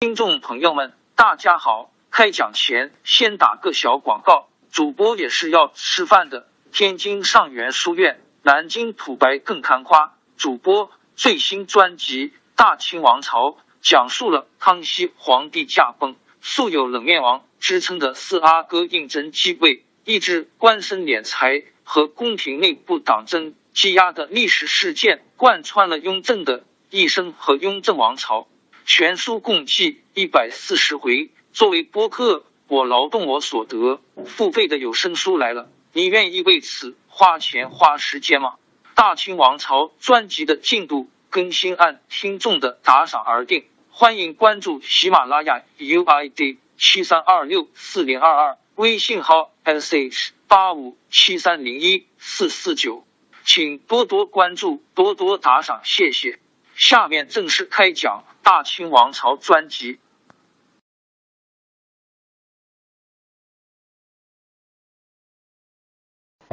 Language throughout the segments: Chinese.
听众朋友们，大家好！开讲前先打个小广告，主播也是要吃饭的。天津上元书院，南京土白更看花。主播最新专辑《大清王朝》，讲述了康熙皇帝驾崩，素有冷面王之称的四阿哥胤禛继位，抑制官绅敛财和宫廷内部党争积压的历史事件，贯穿了雍正的一生和雍正王朝。全书共计一百四十回。作为播客，我劳动我所得，付费的有声书来了，你愿意为此花钱花时间吗？大清王朝专辑的进度更新按听众的打赏而定，欢迎关注喜马拉雅 UID 七三二六四零二二，微信号 sh 八五七三零一四四九，请多多关注，多多打赏，谢谢。下面正式开讲《大清王朝》专辑。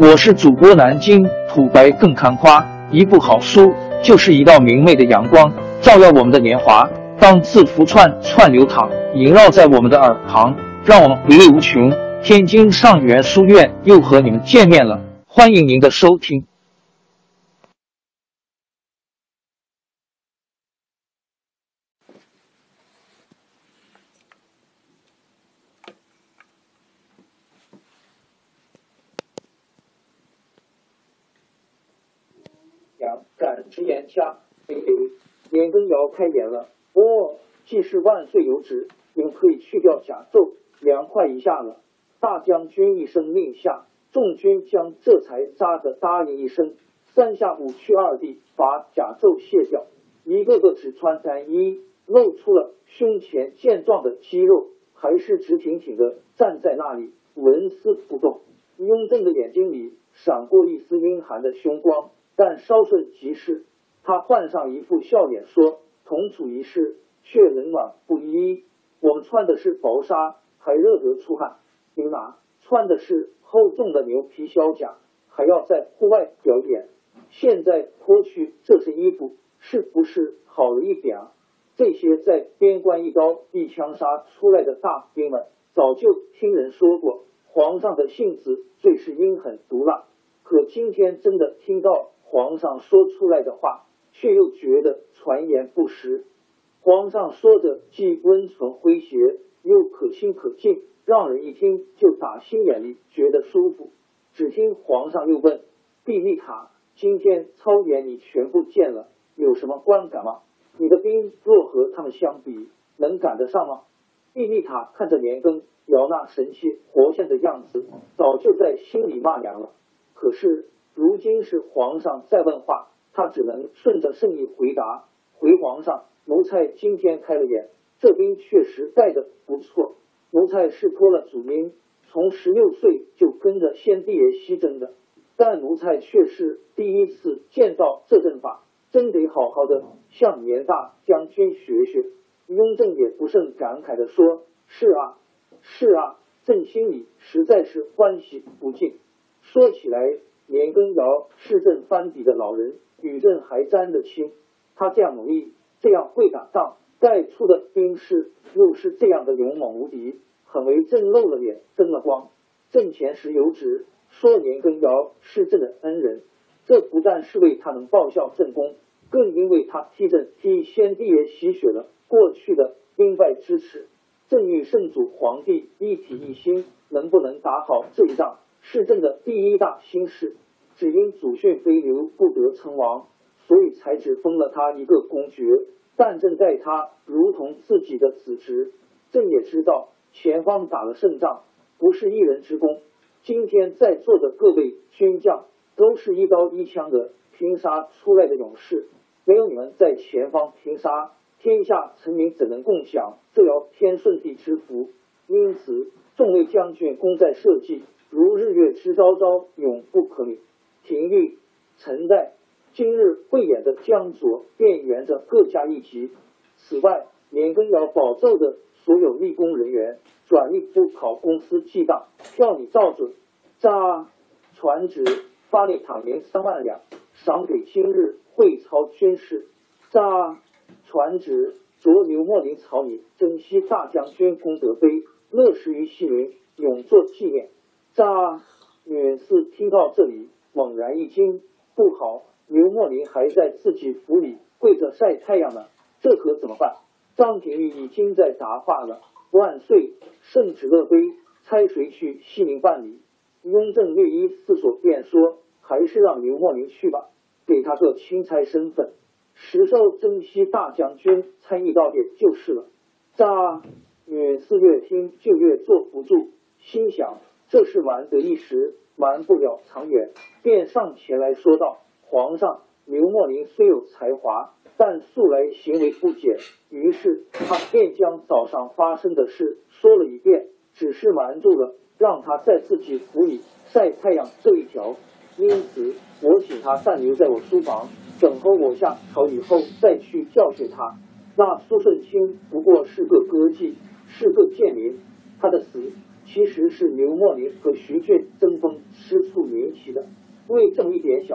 我是主播南京土白更看花，一部好书就是一道明媚的阳光，照耀我们的年华。当字符串串流淌，萦绕在我们的耳旁，让我们回味无穷。天津上元书院又和你们见面了，欢迎您的收听。敢直言家，嘿嘿，年羹尧开言了。哦，既是万岁有旨，你们可以去掉甲胄，凉快一下了。大将军一声令下，众军将这才扎着答应一声。三下五去二地，把甲胄卸掉，一个个只穿单衣，露出了胸前健壮的肌肉，还是直挺挺的站在那里，纹丝不动。雍正的眼睛里闪过一丝阴寒的凶光。但稍瞬即逝，他换上一副笑脸说：“同处一室，却冷暖不一。我们穿的是薄纱，还热得出汗；你们哪穿的是厚重的牛皮小甲，还要在户外表演。现在脱去这身衣服，是不是好了一点？这些在边关一刀一枪杀出来的大兵们，早就听人说过，皇上的性子最是阴狠毒辣。可今天真的听到。”皇上说出来的话，却又觉得传言不实。皇上说的既温存诙谐，又可亲可敬，让人一听就打心眼里觉得舒服。只听皇上又问：“毕丽塔，今天操演你全部见了，有什么观感吗？你的兵若和他们相比，能赶得上吗？”毕丽塔看着年羹尧那神气活现的样子，早就在心里骂娘了。可是。如今是皇上在问话，他只能顺着圣意回答。回皇上，奴才今天开了眼，这兵确实带的不错。奴才是托了祖名，从十六岁就跟着先帝爷西征的，但奴才却是第一次见到这阵法，真得好好的向年大将军学学。雍正也不胜感慨的说：“是啊，是啊，朕心里实在是欢喜不尽。说起来。”年羹尧是朕班底的老人，与朕还沾得亲。他这样努力，这样会打仗，带出的兵士又是这样的勇猛无敌，很为朕露了脸，争了光。朕前时有旨，说年羹尧是朕的恩人，这不但是为他能报效朕功，更因为他替朕替先帝爷洗雪了过去的兵败之耻。朕与圣祖皇帝一体一心，能不能打好这一仗？是朕的第一大心事，只因祖训非流不得称王，所以才只封了他一个公爵。但朕待他如同自己的子侄。朕也知道前方打了胜仗，不是一人之功。今天在座的各位军将，都是一刀一枪的拼杀出来的勇士，没有你们在前方拼杀，天下臣民怎能共享这遥天顺地之福？因此，众位将军功在社稷。如日月之昭昭，永不可泯。廷玉、陈代今日汇演的江左，便沿着各家一级。此外，年羹尧保奏的所有立功人员，转一赴考公司记账，叫你照准。扎传旨发令塔银三万两，赏给今日会操军士。扎传旨着刘墨林草拟珍惜大将军功德碑，乐时于西陵，永作纪念。扎远四听到这里，猛然一惊，不好，刘墨林还在自己府里跪着晒太阳呢，这可怎么办？张廷玉已经在答话了，万岁，圣旨乐碑，差谁去西宁办理？雍正略一思索，便说：“还是让刘墨林去吧，给他个钦差身份，实授征西大将军参议到点就是了。”扎远四越听就越坐不住，心想这是玩得一时，瞒不了长远，便上前来说道：“皇上，刘莫林虽有才华，但素来行为不检。”于是他便将早上发生的事说了一遍，只是瞒住了。让他在自己府里晒太阳这一条，因此我请他暂留在我书房，等候我下朝以后再去教训他。那苏顺清不过是个歌妓，是个贱民，他的死其实是刘莫林和徐俊争。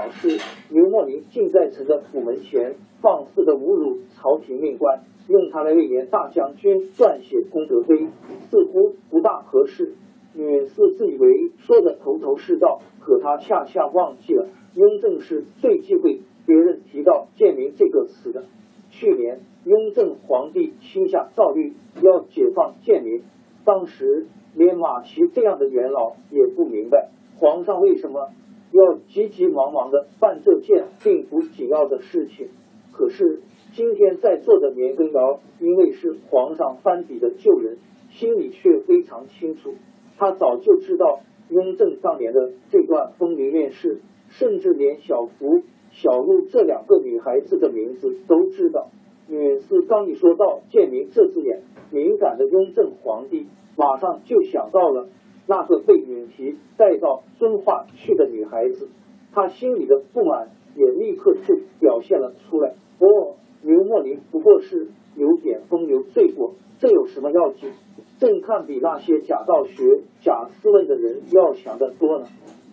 是，刘墨林竟在臣的府门前放肆的侮辱朝廷命官，用他来为年大将军撰写功德碑，似乎不大合适。女士自以为说的头头是道，可他恰恰忘记了，雍正是最忌讳别人提到“贱民”这个词的。去年雍正皇帝亲下诏谕，要解放贱民，当时连马齐这样的元老也不明白，皇上为什么要急急忙忙的办这件并不紧要的事情。可是今天在座的年羹尧，因为是皇上翻笔的旧人，心里却非常清楚。他早就知道雍正当年的这段风流面事，甚至连小福、小禄这两个女孩子的名字都知道。允嗣刚一说到“建明”这字眼，敏感的雍正皇帝马上就想到了那个被允提带到遵化去的女孩子，她心里的不满也立刻就表现了出来。哦，刘墨林不过是有点风流罪过，这有什么要紧？正看比那些假道学、假斯文的人要强得多呢。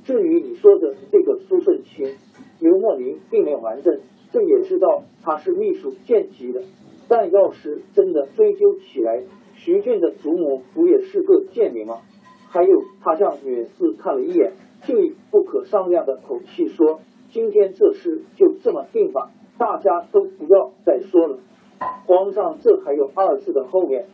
至于你说的这个苏顺清，刘墨林并没有瞒着，这也知道他是秘书见级的。但要是真的追究起来，徐俊的祖母不也是个贱民吗？还有，他向远四看了一眼，就以不可商量的口气说：“今天这事就这么定吧，大家都不要再说了。”皇上，这还有二字的后面。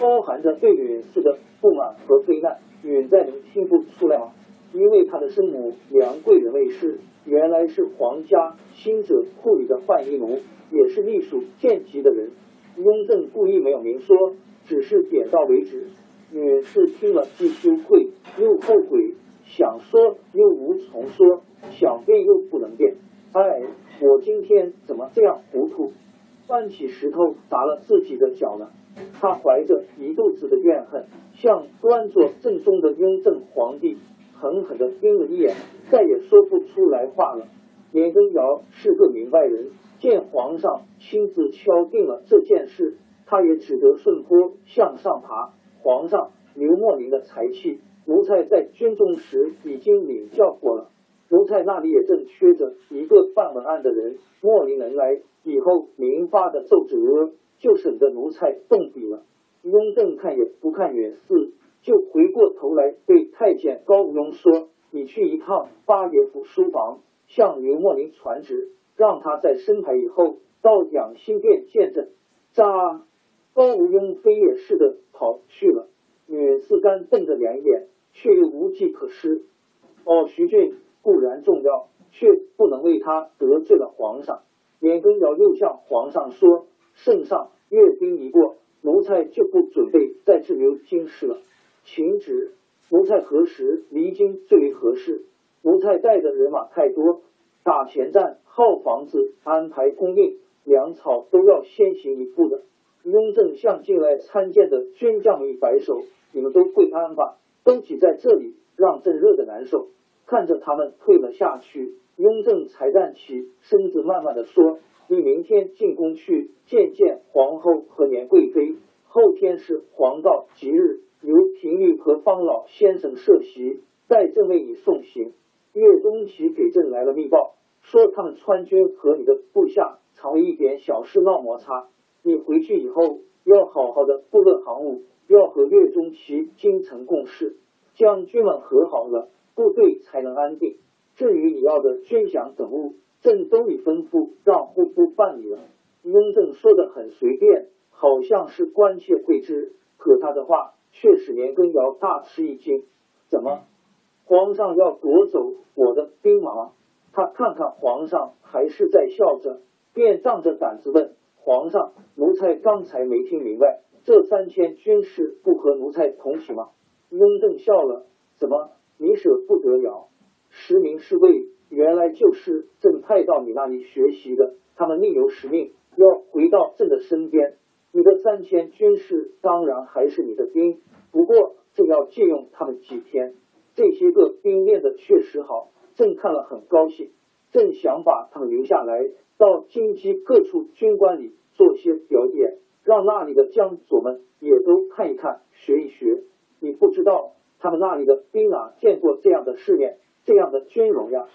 包含着对允氏的不满和非难，允在能听不出来吗？因为他的生母梁贵人卫氏原来是皇家新者库里的浣衣奴，也是隶属贱籍的人。雍正故意没有明说，只是点到为止。允氏听了既羞愧又后悔，想说又无从说，想变又不能变。哎，我今天怎么这样糊涂？搬起石头砸了自己的脚呢？他怀着一肚子的怨恨，向端坐正中的雍正皇帝狠狠的盯了一眼，再也说不出来话了。年羹尧是个明白人，见皇上亲自敲定了这件事，他也只得顺坡向上爬。皇上，刘莫林的才气，奴才在军中时已经领教过了，奴才那里也正缺着一个办文案的人。莫林能来以后，明发的奏折。就省得奴才动笔了。雍正看也不看远四，就回过头来对太监高无庸说：“你去一趟八爷府书房，向刘莫林传旨，让他在升台以后到养心殿见证。”扎高无庸飞也似的跑去了。远四干瞪着两眼，却又无计可施。哦，徐俊固然重要，却不能为他得罪了皇上。年羹尧又向皇上说。圣上阅兵一过，奴才就不准备再滞留京师了。请旨，奴才何时离京最为合适？奴才带的人马太多，打前站、耗房子、安排供应、粮草都要先行一步的。雍正向进来参见的军将们一摆手：“你们都跪安吧，都挤在这里，让朕热的难受。”看着他们退了下去，雍正才站起身子，慢慢的说。你明天进宫去见见皇后和年贵妃，后天是黄道吉日，由平玉和方老先生设席，待朕为你送行。岳东琪给朕来了密报，说他们川军和你的部下常为一点小事闹摩擦，你回去以后要好好的部落行务，要和岳中旗精诚共事，将军们和好了，部队才能安定。至于你要的军饷等物，朕都已吩咐让户部办理了。雍正说的很随便，好像是关切会知，可他的话却使年羹尧大吃一惊。怎么，皇上要夺走我的兵马？他看看皇上还是在笑着，便仗着胆子问皇上：“奴才刚才没听明白，这三千军士不和奴才同起吗？”雍正笑了：“怎么，你舍不得了？实名侍卫原来就是朕派到你那里学习的，他们另有使命，要回到朕的身边。你的三千军士当然还是你的兵，不过朕要借用他们几天。这些个兵练的确实好。”朕看了很高兴，正想把他们留下来，到京畿各处军官里做些表演，让那里的将佐们也都看一看、学一学。你不知道他们那里的兵啊，见过这样的世面，这样的军容呀。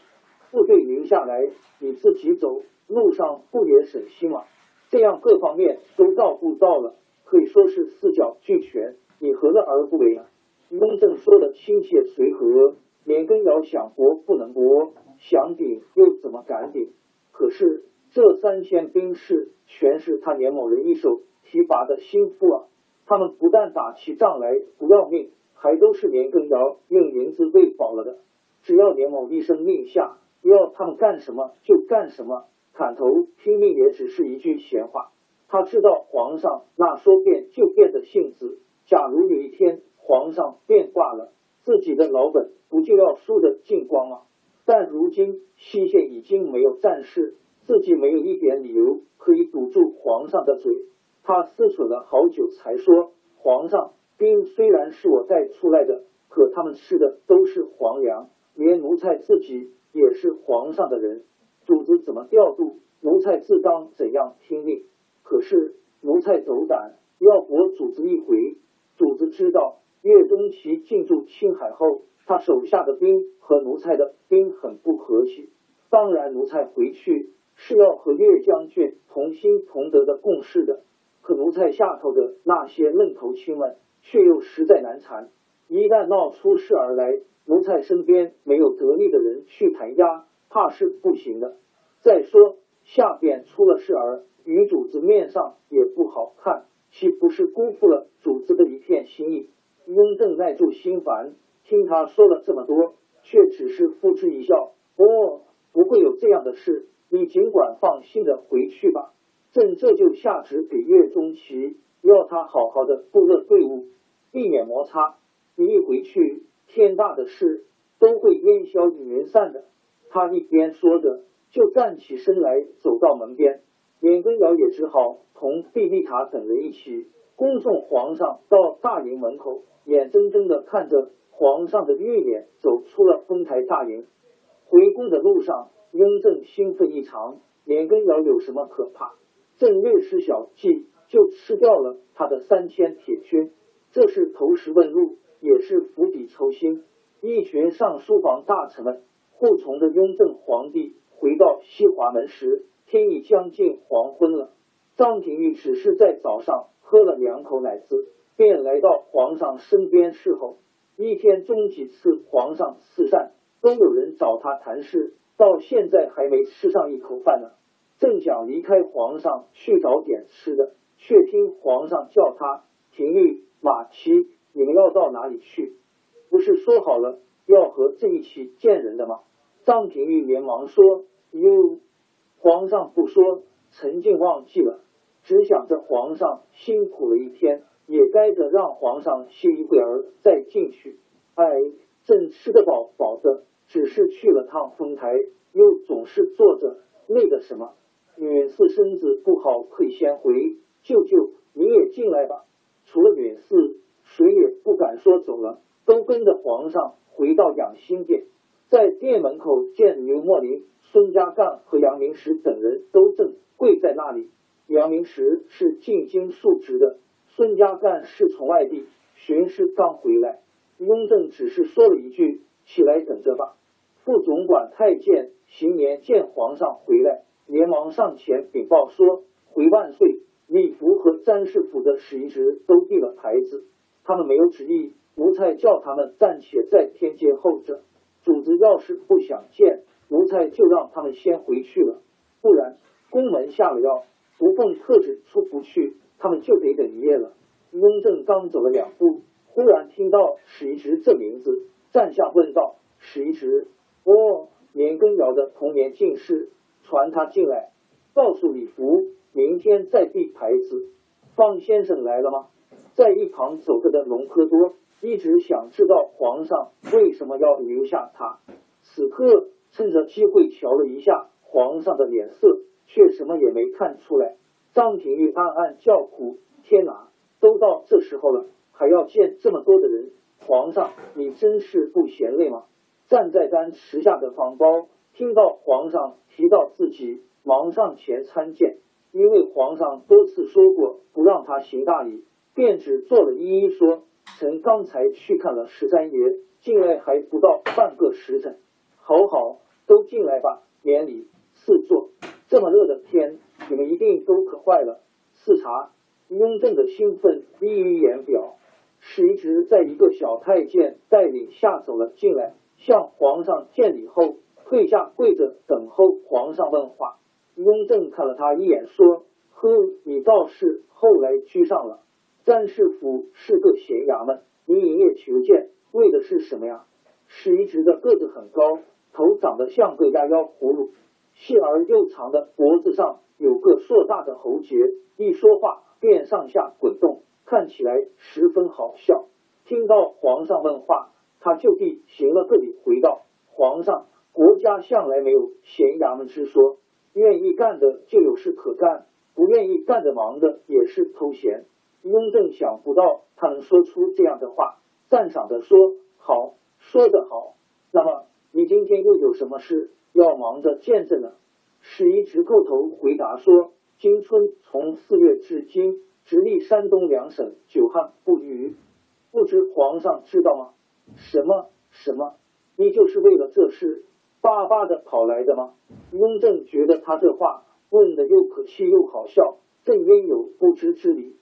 部队留下来，你自己走，路上不也省心吗？这样各方面都照顾到了，可以说是四角俱全。你何乐而不为啊？雍正说的亲切随和。年羹尧想活不能活，想顶又怎么敢顶？可是这三千兵士全是他年某人一手提拔的心腹啊！他们不但打起仗来不要命，还都是年羹尧用银子喂饱了的。只要年某一声令下，要他们干什么就干什么，砍头拼命也只是一句闲话。他知道皇上那说变就变的性子，假如有一天皇上变卦了。自己的老本不就要输得精光吗？但如今西县已经没有战事，自己没有一点理由可以堵住皇上的嘴。他思忖了好久，才说：“皇上，兵虽然是我带出来的，可他们吃的都是皇粮，连奴才自己也是皇上的人，主子怎么调度，奴才自当怎样听令。可是奴才斗胆要驳主子一回，主子知道。”岳东齐进驻青海后，他手下的兵和奴才的兵很不和气。当然，奴才回去是要和岳将军同心同德的共事的。可奴才下头的那些愣头青们却又实在难缠。一旦闹出事儿来，奴才身边没有得力的人去弹压，怕是不行的。再说下边出了事儿，女主子面上也不好看，岂不是辜负了主子的一片心意？雍正耐住心烦，听他说了这么多，却只是付之一笑。哦，不会有这样的事，你尽管放心的回去吧。朕这就下旨给岳钟琪，要他好好的布勒队伍，避免摩擦。你一回去，天大的事都会烟消云散的。他一边说着，就站起身来，走到门边。年羹尧也只好同毕丽塔等人一起恭送皇上到大营门口。眼睁睁的看着皇上的御脸走出了丰台大营，回宫的路上，雍正兴奋异常。年羹尧有什么可怕？朕略施小计，就吃掉了他的三千铁军，这是投石问路，也是釜底抽薪。一群上书房大臣们护从着雍正皇帝回到西华门时，天已将近黄昏了。张廷玉只是在早上喝了两口奶子。便来到皇上身边侍候，一天中几次皇上赐膳，都有人找他谈事，到现在还没吃上一口饭呢。正想离开皇上去找点吃的，却听皇上叫他：“廷玉、马齐，你们要到哪里去？不是说好了要和朕一起见人的吗？”张廷玉连忙说：“哟，皇上不说，臣竟忘记了，只想着皇上辛苦了一天。”也该着让皇上歇一会儿再进去。哎，朕吃得饱饱的，只是去了趟丰台，又总是坐着，累个什么？允四身子不好，可以先回。舅舅，你也进来吧。除了允四，谁也不敢说走了，都跟着皇上回到养心殿。在殿门口见刘莫林、孙家淦和杨明时等人都正跪在那里。杨明时是进京述职的。孙家淦是从外地巡视刚回来，雍正只是说了一句：“起来等着吧。”副总管太监行年见皇上回来，连忙上前禀报说：“回万岁，李福和詹事府的使一职都递了牌子，他们没有旨意。奴才叫他们暂且在天街候着，主子要是不想见，奴才就让他们先回去了。不然，宫门下了药，不奉特旨出不去，他们就得等一夜了。雍正刚走了两步，忽然听到史一直这名字，站下问道：“史一直，哦，年羹尧的童年进士，传他进来，告诉李福，明天再递牌子。方先生来了吗？”在一旁走着的隆科多。一直想知道皇上为什么要留下他，此刻趁着机会瞧了一下皇上的脸色，却什么也没看出来。张廷玉暗暗叫苦：天哪，都到这时候了，还要见这么多的人，皇上你真是不嫌累吗？站在丹池下的方包听到皇上提到自己，忙上前参见，因为皇上多次说过不让他行大礼，便只做了一一说。臣刚才去看了十三爷，进来还不到半个时辰。好好，都进来吧，免礼，赐座。这么热的天，你们一定都渴坏了。赐茶。雍正的兴奋溢于言表。史一直在一个小太监带领下走了进来，向皇上见礼后，退下跪着等候皇上问话。雍正看了他一眼，说：“呵，你倒是后来居上了。”詹事府是个闲衙门，你营业求见，为的是什么呀？史一直的个子很高，头长得像个鸭腰葫芦，细而又长的脖子上有个硕大的喉结，一说话便上下滚动，看起来十分好笑。听到皇上问话，他就地行了个礼，回道：“皇上，国家向来没有闲衙门之说，愿意干的就有事可干，不愿意干的忙的也是偷闲。”雍正想不到他能说出这样的话，赞赏的说：“好，说得好。那么你今天又有什么事要忙着见证呢？”史一直叩头回答说：“今春从四月至今，直隶山东两省久旱不雨，不知皇上知道吗？”“什么什么？你就是为了这事巴巴的跑来的吗？”雍正觉得他这话问的又可气又好笑，朕焉有不知之理？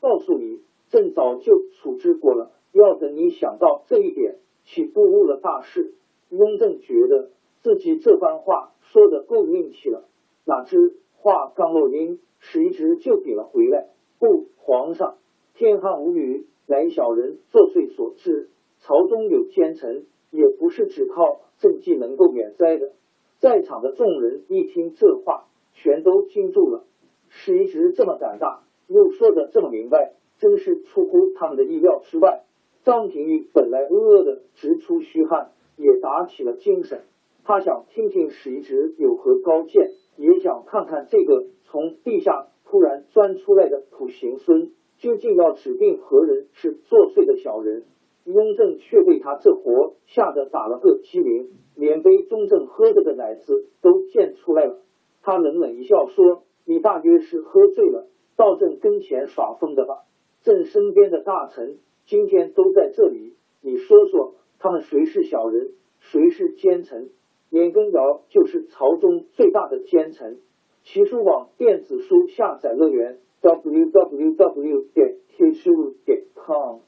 告诉你，朕早就处置过了。要等你想到这一点，岂不误了大事？雍正觉得自己这番话说的够硬气了，哪知话刚落音，史一直就顶了回来。不，皇上，天旱无雨，乃小人作祟所致。朝中有奸臣，也不是只靠政绩能够免灾的。在场的众人一听这话，全都惊住了。史一直这么胆大。又说的这么明白，真是出乎他们的意料之外。张廷玉本来饿饿的直出虚汗，也打起了精神。他想听听史一直有何高见，也想看看这个从地下突然钻出来的土行孙究竟要指定何人是作祟的小人。雍正却被他这活吓得打了个激灵，连杯中正喝着的奶子都溅出来了。他冷冷一笑说：“你大约是喝醉了。”到朕跟前耍疯的吧？朕身边的大臣今天都在这里，你说说，他们谁是小人，谁是奸臣？年羹尧就是朝中最大的奸臣。奇书网电子书下载乐园 w w w 点 t 书点 com。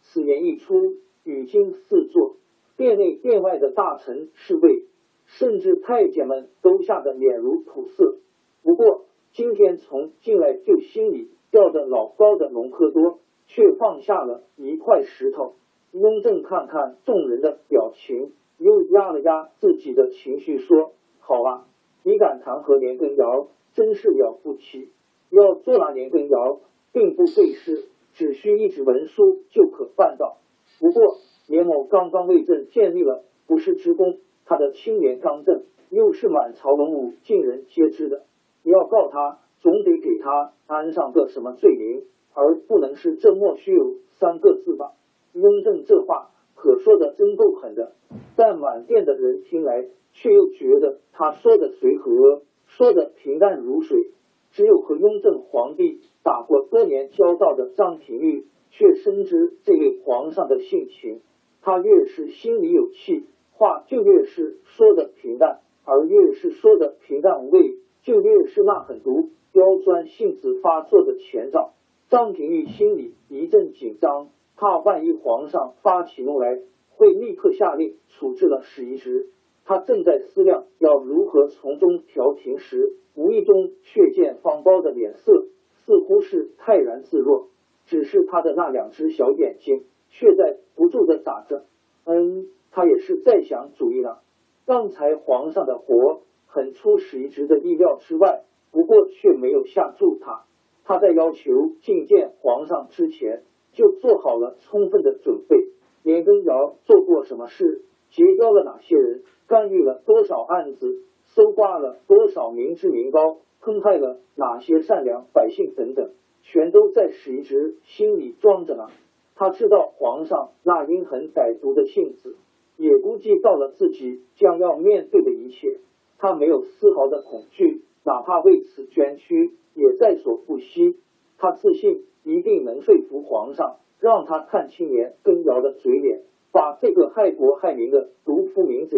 此言一出，语惊四座，殿内殿外的大臣侍卫，甚至太监们都吓得脸如土色。不过。今天从进来就心里吊着老高的隆科多，却放下了一块石头。雍正看看众人的表情，又压了压自己的情绪，说：“好啊，你敢弹劾年羹尧，真是了不起。要做了年羹尧，并不费事，只需一纸文书就可办到。不过年某刚刚为朕建立了不世之功，他的清廉刚正，又是满朝文武尽人皆知的。”你要告他，总得给他安上个什么罪名，而不能是朕莫须有三个字吧？雍正这话可说的真够狠的，但满殿的人听来却又觉得他说的随和，说的平淡如水。只有和雍正皇帝打过多年交道的张廷玉，却深知这位皇上的性情。他越是心里有气，话就越是说的平淡，而越是说的平淡无味。就越是那狠毒、刁钻性子发作的前兆。张廷玉心里一阵紧张，怕万一皇上发起怒来，会立刻下令处置了史一直。他正在思量要如何从中调停时，无意中却见方包的脸色似乎是泰然自若，只是他的那两只小眼睛却在不住的眨着。嗯，他也是在想主意呢。刚才皇上的活很出史一直的意料之外，不过却没有吓住他。他在要求觐见皇上之前，就做好了充分的准备。年羹尧做过什么事？结交了哪些人？干预了多少案子？搜刮了多少民脂民膏？坑害了哪些善良百姓？等等，全都在史一直心里装着呢。他知道皇上那阴狠歹毒的性子，也估计到了自己将要面对的一切。他没有丝毫的恐惧，哪怕为此捐躯。也在所不惜。他自信一定能说服皇上，让他看清年羹尧的嘴脸，把这个害国害民的毒夫民贼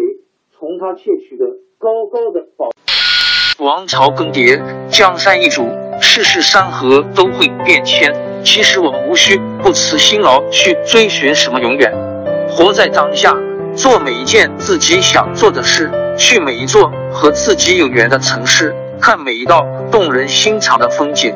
从他窃取的高高的宝。王朝更迭，江山易主，世事山河都会变迁。其实我们无需不辞辛劳去追寻什么永远，活在当下，做每一件自己想做的事，去每一座和自己有缘的城市。看每一道动人心肠的风景，